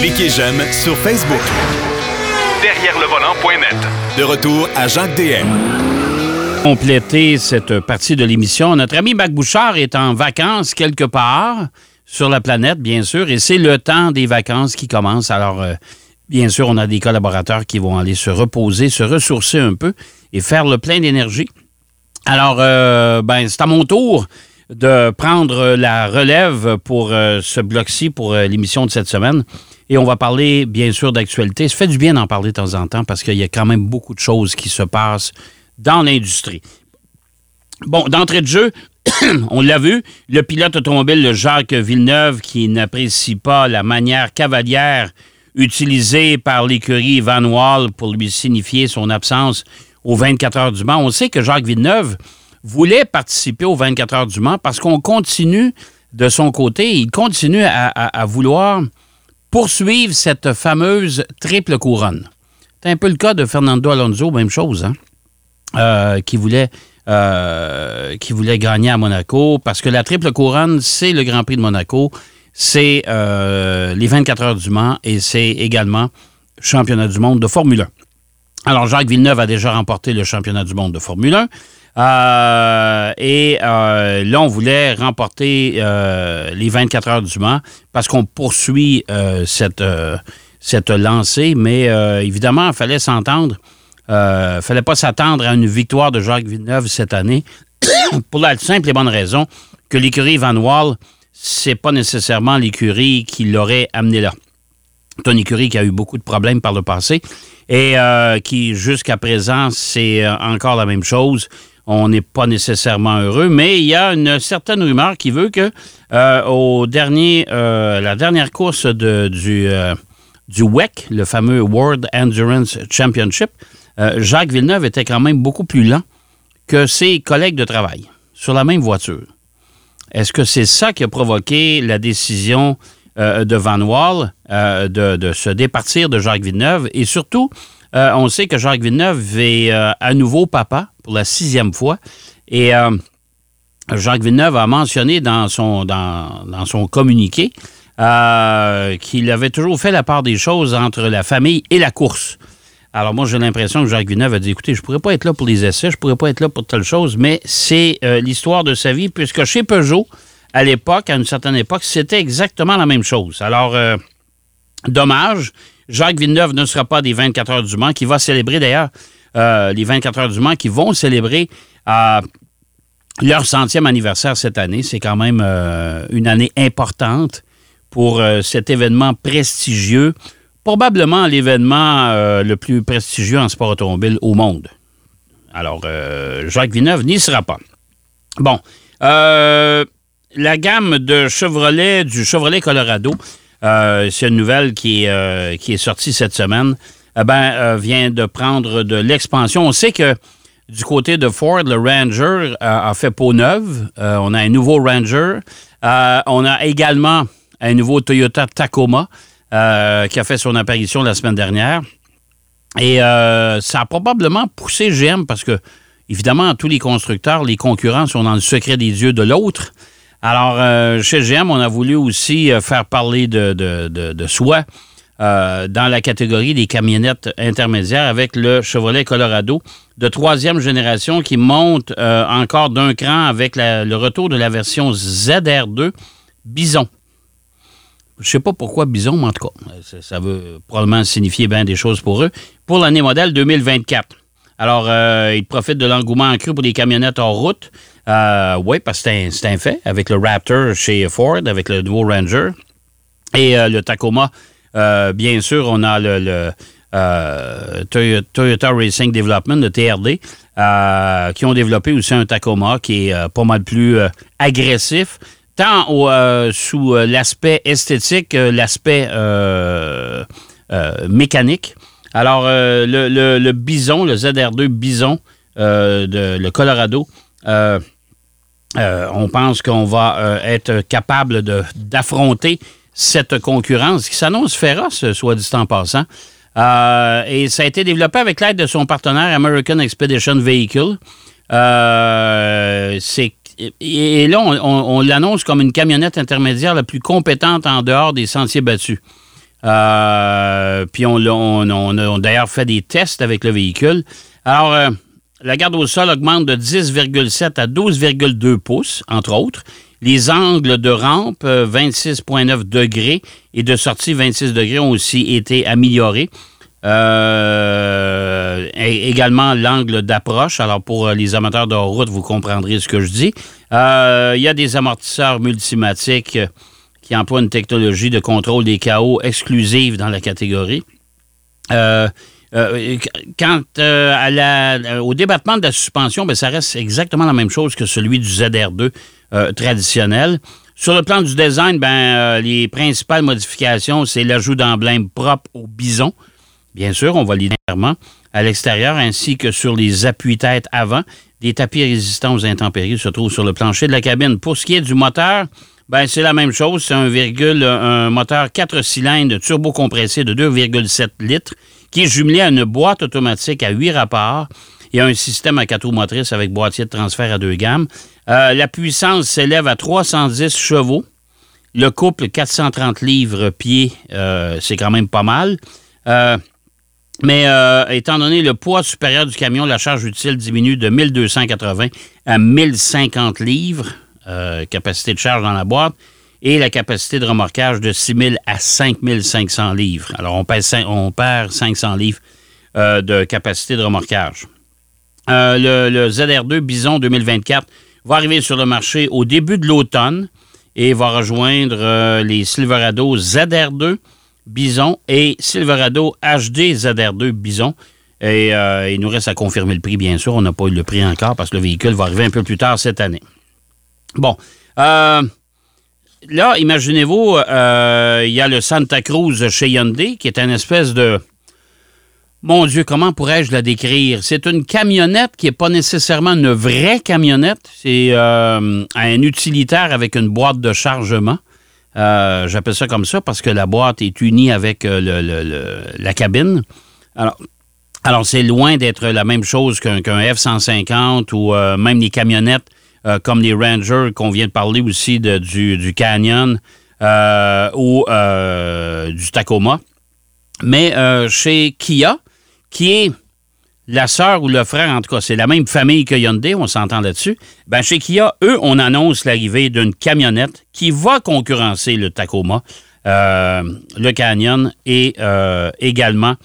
Cliquez j'aime sur Facebook. Derrière le volant.net. De retour à Jacques DM. Compléter cette partie de l'émission, notre ami Mac Bouchard est en vacances quelque part sur la planète, bien sûr, et c'est le temps des vacances qui commence. Alors, euh, bien sûr, on a des collaborateurs qui vont aller se reposer, se ressourcer un peu et faire le plein d'énergie. Alors, euh, ben, c'est à mon tour de prendre la relève pour euh, ce bloc-ci, pour l'émission de cette semaine. Et on va parler, bien sûr, d'actualité. Ça fait du bien d'en parler de temps en temps parce qu'il y a quand même beaucoup de choses qui se passent dans l'industrie. Bon, d'entrée de jeu, on l'a vu, le pilote automobile Jacques Villeneuve, qui n'apprécie pas la manière cavalière utilisée par l'écurie Van Wall pour lui signifier son absence aux 24 heures du Mans. On sait que Jacques Villeneuve voulait participer aux 24 heures du Mans parce qu'on continue de son côté, il continue à vouloir poursuivre cette fameuse triple couronne. C'est un peu le cas de Fernando Alonso, même chose, hein? Euh, qui voulait euh, qui voulait gagner à Monaco parce que la triple couronne, c'est le Grand Prix de Monaco, c'est euh, les 24 heures du Mans et c'est également le championnat du monde de Formule 1. Alors, Jacques Villeneuve a déjà remporté le championnat du monde de Formule 1. Euh, et euh, là, on voulait remporter euh, les 24 heures du Mans parce qu'on poursuit cette, cette lancée. Mais évidemment, il fallait s'entendre. Il fallait pas s'attendre à une victoire de Jacques Villeneuve cette année pour la simple et bonne raison que l'écurie Van Wall, c'est pas nécessairement l'écurie qui l'aurait amené là. C'est une écurie qui a eu beaucoup de problèmes par le passé et qui, jusqu'à présent, c'est encore la même chose on n'est pas nécessairement heureux, mais il y a une certaine rumeur qui veut que euh, au dernier, euh, la dernière course du, euh, WEC, le fameux World Endurance Championship, Jacques Villeneuve était quand même beaucoup plus lent que ses collègues de travail sur la même voiture. Est-ce que c'est ça qui a provoqué la décision de Van Wall de, se départir de Jacques Villeneuve? Et surtout euh, on sait que Jacques Villeneuve est euh, à nouveau papa pour la sixième fois. Et euh, Jacques Villeneuve a mentionné dans son, dans, son communiqué qu'il avait toujours fait la part des choses entre la famille et la course. Alors moi, j'ai l'impression que Jacques Villeneuve a dit, écoutez, je pourrais pas être là pour les essais, je pourrais pas être là pour telle chose, mais c'est l'histoire de sa vie, puisque chez Peugeot, à l'époque, à une certaine époque, c'était exactement la même chose. Alors, dommage. Jacques Villeneuve ne sera pas des 24 heures du Mans, qui va célébrer d'ailleurs euh, les 24 heures du Mans, qui vont célébrer euh, leur centième anniversaire cette année. C'est quand même euh, une année importante pour cet événement prestigieux, probablement l'événement le plus prestigieux en sport automobile au monde. Alors, Jacques Villeneuve n'y sera pas. Bon, la gamme de Chevrolet, du Chevrolet Colorado, euh, c'est une nouvelle qui, euh, qui est sortie cette semaine, eh ben, euh, vient de prendre de l'expansion. On sait que du côté de Ford, le Ranger a fait peau neuve. on a un nouveau Ranger. on a également un nouveau Toyota Tacoma qui a fait son apparition la semaine dernière. Et ça a probablement poussé GM parce que, évidemment, tous les constructeurs, les concurrents sont dans le secret des yeux de l'autre. Alors, euh, chez GM, on a voulu aussi euh, faire parler de, soi euh, dans la catégorie des camionnettes intermédiaires avec le Chevrolet Colorado de troisième génération qui monte encore d'un cran avec le retour de la version ZR2 Bison. Je ne sais pas pourquoi Bison, mais en tout cas, ça, ça veut probablement signifier bien des choses pour eux. Pour l'année modèle 2024. Alors, ils profitent de l'engouement accru pour les camionnettes en route. Euh, oui, parce que c'est un, fait avec le Raptor chez Ford, avec le nouveau Ranger. Et euh, le Tacoma, euh, bien sûr, on a le, Toyota Racing Development, le TRD, qui ont développé aussi un Tacoma qui est pas mal plus agressif, tant sous l'aspect esthétique, l'aspect mécanique. Alors, le, Bison, le ZR2 Bison de le Colorado, euh, on pense qu'on va euh, être capable d'affronter cette concurrence qui s'annonce féroce, soit dit en passant. Euh, et ça a été développé avec l'aide de son partenaire American Expedition Vehicle. c'est et, là, on, l'annonce comme une camionnette intermédiaire la plus compétente en dehors des sentiers battus. Euh, puis on, a d'ailleurs fait des tests avec le véhicule. Alors, euh, la garde au sol augmente de 10,7 à 12,2 pouces, entre autres. Les angles de rampe, 26,9 euh, degrés, et de sortie, 26 degrés, ont aussi été améliorés. Euh, également l'angle d'approche. Alors pour euh, les amateurs de route, vous comprendrez ce que je dis. il y a des amortisseurs multimatiques qui emploient une technologie de contrôle des chaos exclusive dans la catégorie. Quant au débattement de la suspension, ben, ça reste exactement la même chose que celui du ZR2 traditionnel. Sur le plan du design, ben, les principales modifications, c'est l'ajout d'emblèmes propres au bison. Bien sûr, on va clairement à l'extérieur ainsi que sur les appuis-têtes avant. Des tapis résistants aux intempéries se trouvent sur le plancher de la cabine. Pour ce qui est du moteur, ben, c'est la même chose. C'est un, un moteur 4 cylindres turbo-compressé de 2,7 litres qui est jumelé à une boîte automatique à 8 rapports et un système à quatre roues motrices avec boîtier de transfert à deux gammes. Euh, la puissance s'élève à 310 chevaux. Le couple 430 livres pieds, euh, c'est quand même pas mal. Euh, mais étant donné le poids supérieur du camion, la charge utile diminue de 1280 à 1050 livres, capacité de charge dans la boîte, et la capacité de remorquage de 6000 à 5500 livres. Alors, on perd, on perd 500 livres euh, de capacité de remorquage. le, le, ZR2 Bison 2024 va arriver sur le marché au début de l'automne et va rejoindre les Silverado ZR2 Bison et Silverado HD ZR2 Bison. Et euh, il nous reste à confirmer le prix, bien sûr. On n'a pas eu le prix encore parce que le véhicule va arriver un peu plus tard cette année. Bon. Euh, là, imaginez-vous, euh, il y a le Santa Cruz chez Hyundai, qui est une espèce de... Mon Dieu, comment pourrais-je la décrire? C'est une camionnette qui n'est pas nécessairement une vraie camionnette. C'est un utilitaire avec une boîte de chargement. Euh, j'appelle ça comme ça parce que la boîte est unie avec euh, la cabine. Alors, alors c'est loin d'être la même chose qu'un F-150 ou euh, même les camionnettes comme les Rangers qu'on vient de parler aussi du, Canyon ou du Tacoma. Mais chez Kia, qui est la sœur ou le frère, en tout cas, c'est la même famille que Hyundai, on s'entend là-dessus. Ben, chez Kia, eux, on annonce l'arrivée d'une camionnette qui va concurrencer le Tacoma, euh, le Canyon et euh, également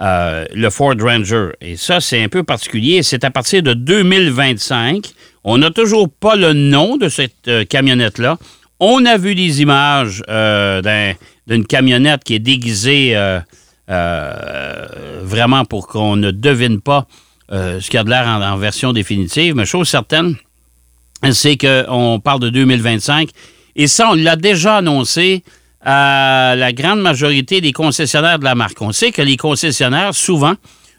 euh, le Ford Ranger. Et ça, c'est un peu particulier. C'est à partir de 2025. On n'a toujours pas le nom de cette camionnette-là. On a vu des images d'une camionnette qui est déguisée euh, vraiment pour qu'on ne devine pas euh, ce qu'il y a de l'air en, version définitive. Mais chose certaine, c'est qu'on parle de 2025. Et ça, on l'a déjà annoncé à la grande majorité des concessionnaires de la marque. On sait que les concessionnaires, souvent,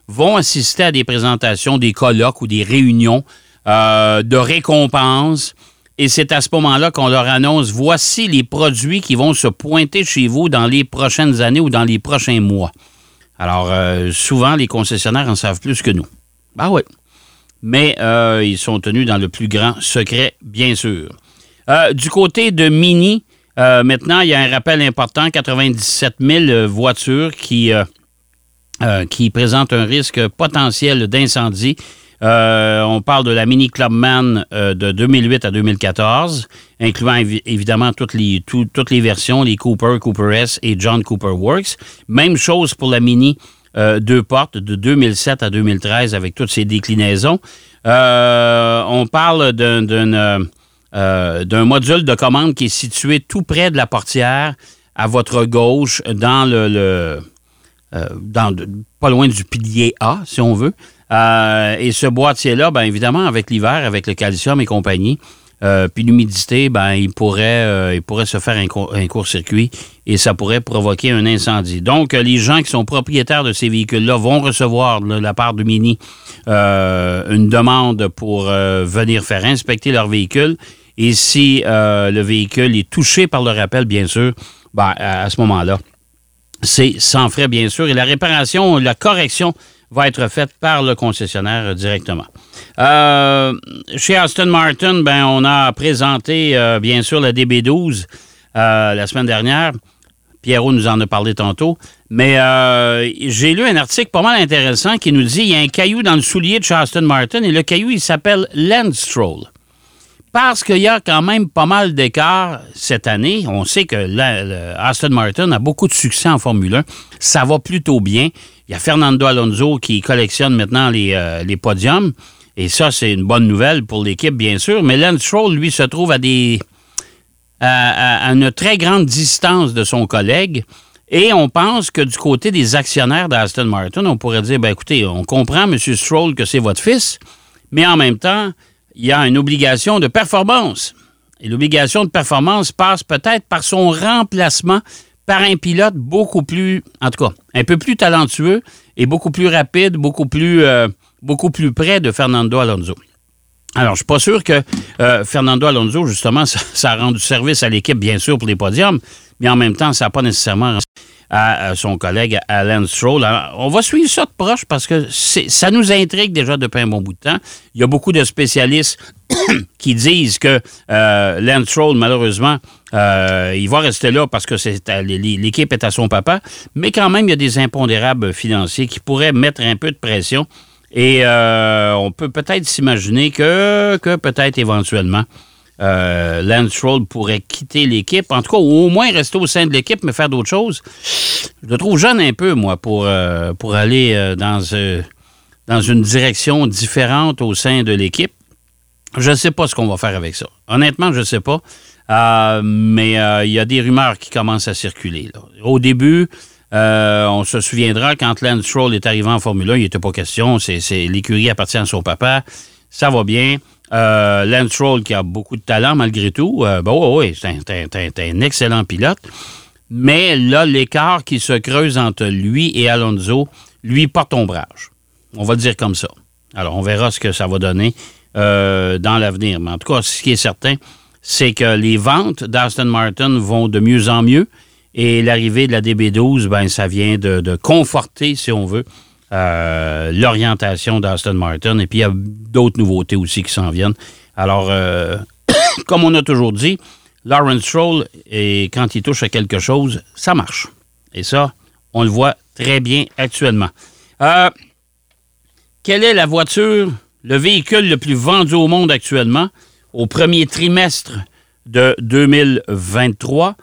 vont assister à des présentations, des colloques ou des réunions euh, de récompenses. Et c'est à ce moment-là qu'on leur annonce voici les produits qui vont se pointer chez vous dans les prochaines années ou dans les prochains mois. Alors, euh, souvent, les concessionnaires en savent plus que nous. Ben oui. Mais euh, ils sont tenus dans le plus grand secret, bien sûr. Euh, du côté de Mini, maintenant, il y a un rappel important 97 000 voitures qui, qui présentent un risque potentiel d'incendie euh, on parle de la Mini Clubman euh, de 2008 à 2014, incluant évidemment toutes les, toutes les versions, les Cooper, Cooper S et John Cooper Works. Même chose pour la Mini euh, deux portes de 2007 à 2013 avec toutes ses déclinaisons. on parle d'un module de commande qui est situé tout près de la portière à votre gauche dans le, dans, pas loin du pilier A, si on veut. Euh, et ce boîtier-là, bien évidemment, avec l'hiver, avec le calcium et compagnie, euh, puis l'humidité, ben, il pourrait, euh, il pourrait se faire un, court-circuit et ça pourrait provoquer un incendie. Donc, les gens qui sont propriétaires de ces véhicules-là vont recevoir de la part de Mini une demande pour venir faire inspecter leur véhicule. Et si le véhicule est touché par le rappel, bien sûr, ben, à ce moment-là, c'est sans frais, bien sûr. Et la réparation, la correction va être faite par le concessionnaire directement. Euh, chez Aston Martin, ben, on a présenté, euh, bien sûr, la DB12 euh, la semaine dernière. Pierrot nous en a parlé tantôt. Mais j'ai lu un article pas mal intéressant qui nous dit qu'il y a un caillou dans le soulier de chez Aston Martin et le caillou, il s'appelle Landstroll. Parce qu'il y a quand même pas mal d'écarts cette année. On sait que Aston Martin a beaucoup de succès en Formule 1. Ça va plutôt bien. Il y a Fernando Alonso qui collectionne maintenant les, euh, les podiums. Et ça, c'est une bonne nouvelle pour l'équipe, bien sûr. Mais Lance Stroll, lui, se trouve à, des, à, une très grande distance de son collègue. Et on pense que du côté des actionnaires d'Aston Martin, on pourrait dire, ben écoutez, on comprend, M. Stroll, que c'est votre fils, mais en même temps, il y a une obligation de performance. Et l'obligation de performance passe peut-être par son remplacement par un pilote beaucoup plus, en tout cas, un peu plus talentueux et beaucoup plus rapide, beaucoup plus, euh, beaucoup plus près de Fernando Alonso. Alors, je suis pas sûr que euh, Fernando Alonso, justement, ça, ça, a rendu service à l'équipe, bien sûr, pour les podiums, mais en même temps, ça n'a pas nécessairement à, son collègue Alan Stroll. on va suivre ça de proche parce que ça nous intrigue déjà depuis un bon bout de temps. Il y a beaucoup de spécialistes qui disent que euh, Lance Stroll, malheureusement, euh, il va rester là parce que l'équipe est à son papa, mais quand même, il y a des impondérables financiers qui pourraient mettre un peu de pression. Et euh, on peut peut-être s'imaginer que peut-être éventuellement, euh, Lance Stroll pourrait quitter l'équipe, en tout cas, ou au moins rester au sein de l'équipe, mais faire d'autres choses. Je le trouve jeune un peu, moi, pour, euh, aller euh, dans, dans une direction différente au sein de l'équipe. Je ne sais pas ce qu'on va faire avec ça. Honnêtement, je ne sais pas. mais il y a des rumeurs qui commencent à circuler. Au début, on se souviendra quand Lance Stroll est arrivé en Formule 1, il n'était pas question. C'est, l'écurie appartient à son papa. Ça va bien. Euh, Lance Roll, qui a beaucoup de talent malgré tout, euh, ben oui, c'est un, excellent pilote. Mais là, l'écart qui se creuse entre lui et Alonso, lui porte ombrage. On va le dire comme ça. Alors, on verra ce que ça va donner euh, dans l'avenir. Mais en tout cas, ce qui est certain, c'est que les ventes d'Aston Martin vont de mieux en mieux. Et l'arrivée de la DB12, ben, ça vient de conforter, si on veut, euh, l'orientation d'Aston Martin. Et puis, il y a d'autres nouveautés aussi qui s'en viennent. Alors, euh, comme on a toujours dit, Lawrence Stroll, et quand il touche à quelque chose, ça marche. Et ça, on le voit très bien actuellement. Euh, quelle est la voiture, le véhicule le plus vendu au monde actuellement au premier trimestre de 2023?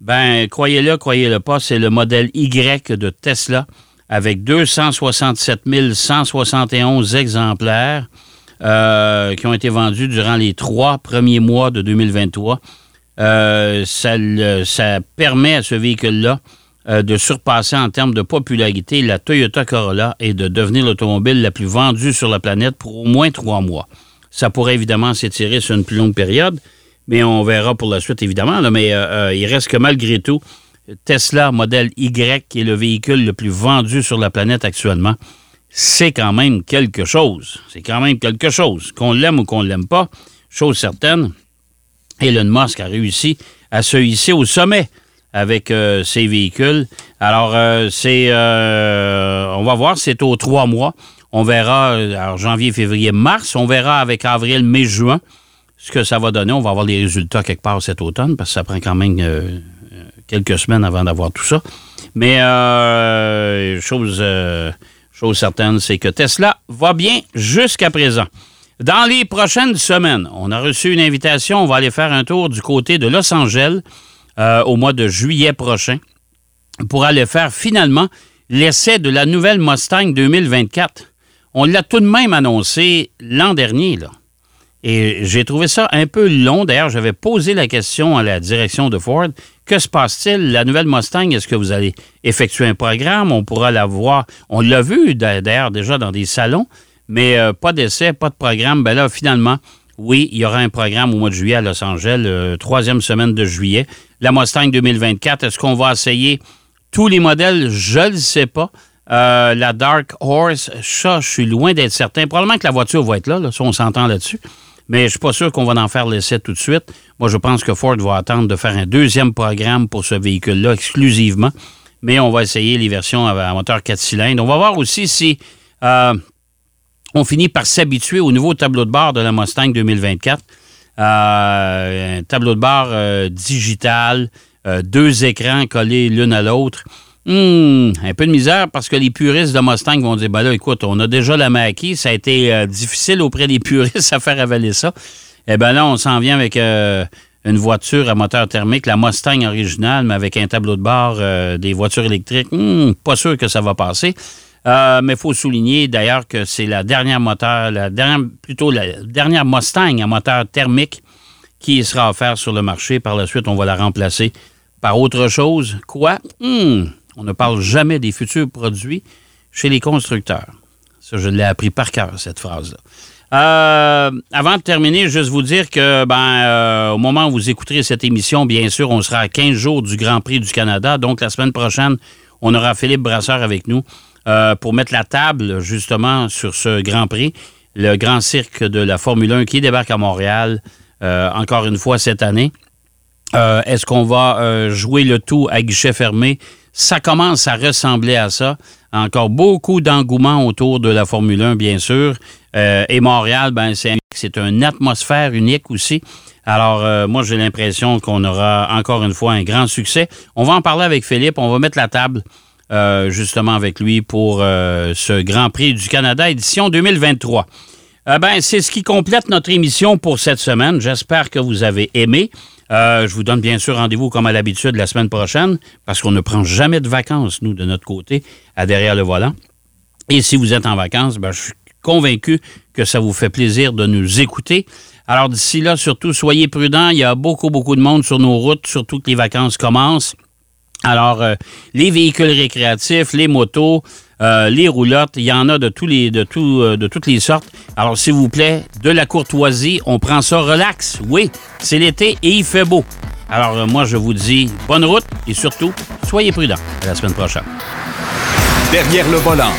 Ben, croyez-le, croyez-le pas, c'est le modèle Y de Tesla avec 267 171 exemplaires euh, qui ont été vendus durant les trois premiers mois de 2023. Euh, ça, permet à ce véhicule-là euh, de surpasser en termes de popularité la Toyota Corolla et de devenir l'automobile la plus vendue sur la planète pour au moins trois mois. Ça pourrait évidemment s'étirer sur une plus longue période, mais on verra pour la suite évidemment. mais il reste que malgré tout, Tesla modèle Y, qui est le véhicule le plus vendu sur la planète actuellement, c'est quand même quelque chose. C'est quand même quelque chose. Qu'on l'aime ou qu'on ne l'aime pas, chose certaine, Elon Musk a réussi à se hisser au sommet avec euh, ses véhicules. Alors, euh, c'est. Euh, on va voir, c'est aux trois mois. On verra, alors janvier, février, mars. On verra avec avril, mai, juin ce que ça va donner. On va avoir les résultats quelque part cet automne parce que ça prend quand même quelques semaines avant d'avoir tout ça. Mais euh, chose, euh, chose certaine, c'est que Tesla va bien jusqu'à présent. Dans les prochaines semaines, on a reçu une invitation. On va aller faire un tour du côté de Los Angeles euh, au mois de juillet prochain pour aller faire finalement l'essai de la nouvelle Mustang 2024. On l'a tout de même annoncé l'an dernier, là. Et j'ai trouvé ça un peu long. D'ailleurs, j'avais posé la question à la direction de Ford. Que se passe-t-il? La nouvelle Mustang, est-ce que vous allez effectuer un programme? On pourra la voir. On l'a vu d'ailleurs déjà dans des salons, mais euh, pas d'essai, pas de programme. Ben là, finalement, oui, il y aura un programme au mois de juillet à Los Angeles, euh, troisième semaine de juillet. La Mustang 2024, est-ce qu'on va essayer tous les modèles? Je ne sais pas. Euh, la Dark Horse, ça, je suis loin d'être certain. Probablement que la voiture va être là, là si on s'entend là-dessus mais je ne suis pas sûr qu'on va en faire l'essai tout de suite. Moi, je pense que Ford va attendre de faire un deuxième programme pour ce véhicule-là exclusivement, mais on va essayer les versions à moteur 4 cylindres. On va voir aussi si Euh, on finit par s'habituer au nouveau tableau de bord de la Mustang 2024. Euh, un tableau de bord euh, digital, deux écrans collés l'un à l'autre. Hmm, un peu de misère parce que les puristes de Mustang vont dire ben là, écoute, on a déjà la maquille, ça a été difficile auprès des puristes à faire avaler ça. Eh bien là, on s'en vient avec une voiture à moteur thermique, la Mustang originale, mais avec un tableau de bord des voitures électriques. Hmm, pas sûr que ça va passer. Euh, mais il faut souligner d'ailleurs que c'est la dernière moteur, la dernière, plutôt la dernière Mustang à moteur thermique qui sera offerte sur le marché. Par la suite, on va la remplacer par autre chose. Quoi? Hmm, on ne parle jamais des futurs produits chez les constructeurs. Ça, je l'ai appris par cœur, cette phrase-là. Euh, avant de terminer, juste vous dire que ben, euh, au moment où vous écouterez cette émission, bien sûr, on sera à 15 jours du Grand Prix du Canada. Donc, la semaine prochaine, on aura Philippe Brasseur avec nous. Euh, pour mettre la table justement sur ce Grand Prix, le Grand Cirque de la Formule 1 qui débarque à Montréal encore une fois cette année. Est-ce qu'on va jouer le tout à guichet fermé? Ça commence à ressembler à ça. Encore beaucoup d'engouement autour de la Formule 1, bien sûr. et Montréal, ben, c'est une atmosphère unique aussi. Alors, moi, j'ai l'impression qu'on aura encore une fois un grand succès. On va en parler avec Philippe. On va mettre la table euh, justement avec lui pour euh, ce Grand Prix du Canada édition 2023. Euh, ben, c'est ce qui complète notre émission pour cette semaine. J'espère que vous avez aimé. Je vous donne bien sûr rendez-vous comme à l'habitude la semaine prochaine parce qu'on ne prend jamais de vacances, nous, de notre côté, à derrière le volant. Et si vous êtes en vacances, ben, je suis convaincu que ça vous fait plaisir de nous écouter. Alors d'ici là, surtout, soyez prudents. Il y a beaucoup, beaucoup de monde sur nos routes, surtout que les vacances commencent. Alors, euh, les véhicules récréatifs, les motos, euh, les roulottes, il y en a de tous les, euh, de toutes les sortes. Alors, s'il vous plaît, de la courtoisie, on prend ça relax. Oui, c'est l'été et il fait beau. Alors, moi, je vous dis bonne route et surtout, soyez prudents. À la semaine prochaine. Derrière le volant.